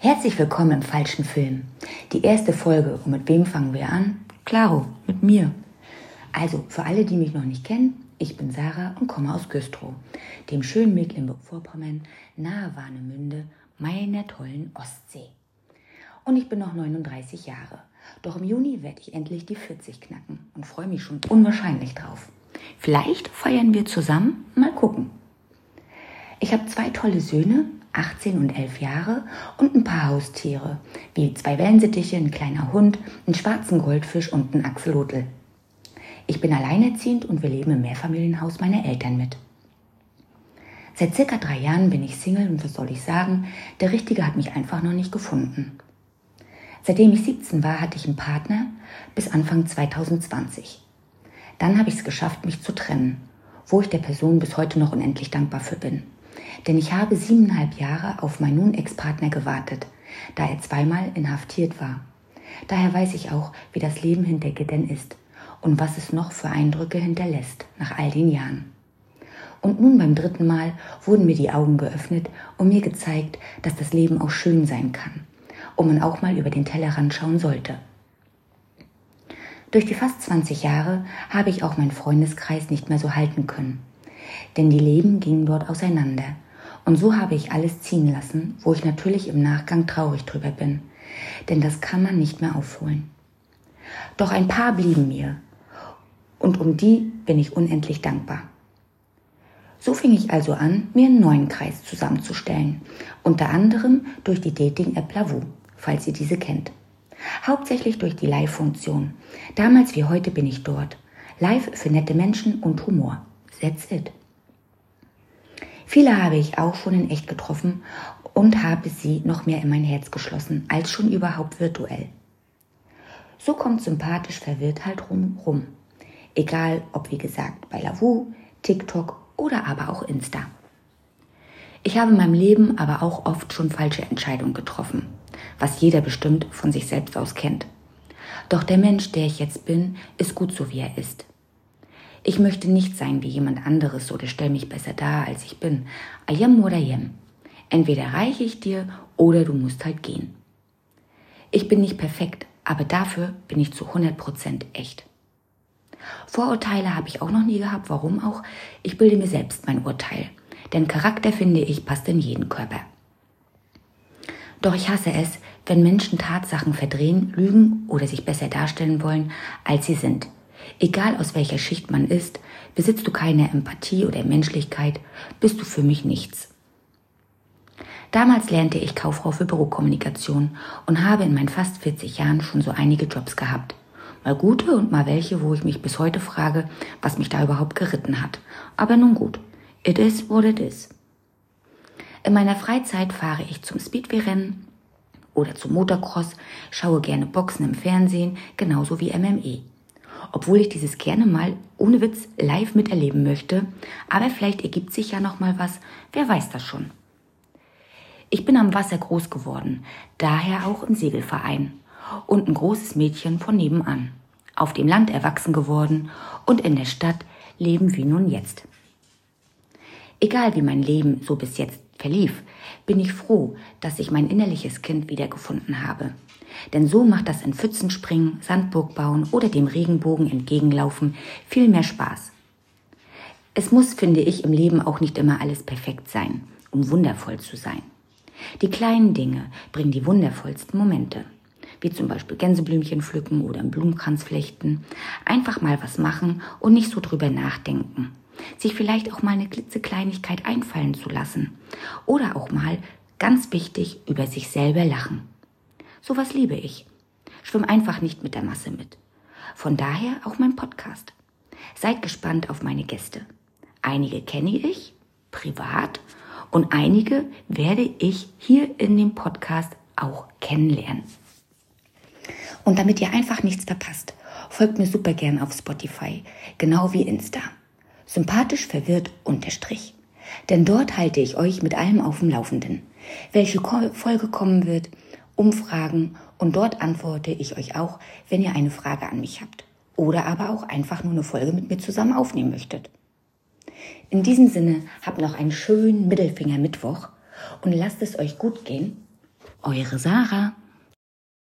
Herzlich willkommen im falschen Film. Die erste Folge. Und mit wem fangen wir an? Klaro, mit mir. Also, für alle, die mich noch nicht kennen, ich bin Sarah und komme aus Güstrow, dem schönen Mecklenburg-Vorpommern, nahe Warnemünde, meiner tollen Ostsee. Und ich bin noch 39 Jahre. Doch im Juni werde ich endlich die 40 knacken und freue mich schon unwahrscheinlich drauf. Vielleicht feiern wir zusammen, mal gucken. Ich habe zwei tolle Söhne, 18 und 11 Jahre und ein paar Haustiere, wie zwei Wellensittiche, ein kleiner Hund, einen schwarzen Goldfisch und einen Axolotl. Ich bin alleinerziehend und wir leben im Mehrfamilienhaus meiner Eltern mit. Seit circa drei Jahren bin ich Single und was soll ich sagen, der Richtige hat mich einfach noch nicht gefunden. Seitdem ich 17 war, hatte ich einen Partner bis Anfang 2020. Dann habe ich es geschafft, mich zu trennen, wo ich der Person bis heute noch unendlich dankbar für bin. Denn ich habe siebeneinhalb Jahre auf meinen nun Ex-Partner gewartet, da er zweimal inhaftiert war. Daher weiß ich auch, wie das Leben hinter Gittern ist und was es noch für Eindrücke hinterlässt nach all den Jahren. Und nun beim dritten Mal wurden mir die Augen geöffnet und mir gezeigt, dass das Leben auch schön sein kann und man auch mal über den Tellerrand schauen sollte. Durch die fast 20 Jahre habe ich auch meinen Freundeskreis nicht mehr so halten können. Denn die Leben gingen dort auseinander und so habe ich alles ziehen lassen, wo ich natürlich im Nachgang traurig drüber bin, denn das kann man nicht mehr aufholen. Doch ein paar blieben mir und um die bin ich unendlich dankbar. So fing ich also an, mir einen neuen Kreis zusammenzustellen, unter anderem durch die Dating-App Lavu, falls ihr diese kennt. Hauptsächlich durch die Live-Funktion. Damals wie heute bin ich dort. Live für nette Menschen und Humor. That's it. Viele habe ich auch schon in echt getroffen und habe sie noch mehr in mein Herz geschlossen, als schon überhaupt virtuell. So kommt sympathisch verwirrt halt rum rum. Egal ob wie gesagt bei Lavu, TikTok oder aber auch Insta. Ich habe in meinem Leben aber auch oft schon falsche Entscheidungen getroffen, was jeder bestimmt von sich selbst aus kennt. Doch der Mensch, der ich jetzt bin, ist gut so wie er ist. Ich möchte nicht sein wie jemand anderes oder stell mich besser dar, als ich bin. Ayam oder yem. Entweder reiche ich dir oder du musst halt gehen. Ich bin nicht perfekt, aber dafür bin ich zu 100% echt. Vorurteile habe ich auch noch nie gehabt. Warum auch? Ich bilde mir selbst mein Urteil. Denn Charakter, finde ich, passt in jeden Körper. Doch ich hasse es, wenn Menschen Tatsachen verdrehen, lügen oder sich besser darstellen wollen, als sie sind. Egal aus welcher Schicht man ist, besitzt du keine Empathie oder Menschlichkeit, bist du für mich nichts. Damals lernte ich Kauffrau für Bürokommunikation und habe in meinen fast 40 Jahren schon so einige Jobs gehabt. Mal gute und mal welche, wo ich mich bis heute frage, was mich da überhaupt geritten hat. Aber nun gut, it is what it is. In meiner Freizeit fahre ich zum Speedway-Rennen oder zum Motocross, schaue gerne Boxen im Fernsehen, genauso wie MME obwohl ich dieses gerne mal ohne Witz live miterleben möchte. Aber vielleicht ergibt sich ja noch mal was. Wer weiß das schon? Ich bin am Wasser groß geworden, daher auch im Segelverein und ein großes Mädchen von nebenan. Auf dem Land erwachsen geworden und in der Stadt leben wie nun jetzt. Egal wie mein Leben so bis jetzt verlief, bin ich froh, dass ich mein innerliches Kind wiedergefunden habe. Denn so macht das in Pfützen springen, Sandburg bauen oder dem Regenbogen entgegenlaufen viel mehr Spaß. Es muss, finde ich, im Leben auch nicht immer alles perfekt sein, um wundervoll zu sein. Die kleinen Dinge bringen die wundervollsten Momente, wie zum Beispiel Gänseblümchen pflücken oder einen Blumenkranz flechten. Einfach mal was machen und nicht so drüber nachdenken. Sich vielleicht auch mal eine klitzekleinigkeit einfallen zu lassen. Oder auch mal, ganz wichtig, über sich selber lachen. Sowas liebe ich. Schwimm einfach nicht mit der Masse mit. Von daher auch mein Podcast. Seid gespannt auf meine Gäste. Einige kenne ich privat und einige werde ich hier in dem Podcast auch kennenlernen. Und damit ihr einfach nichts verpasst, folgt mir super gern auf Spotify, genau wie Insta. Sympathisch verwirrt unterstrich. Denn dort halte ich euch mit allem auf dem Laufenden. Welche Folge kommen wird, Umfragen und dort antworte ich euch auch, wenn ihr eine Frage an mich habt oder aber auch einfach nur eine Folge mit mir zusammen aufnehmen möchtet. In diesem Sinne habt noch einen schönen Mittelfinger Mittwoch und lasst es euch gut gehen. Eure Sarah.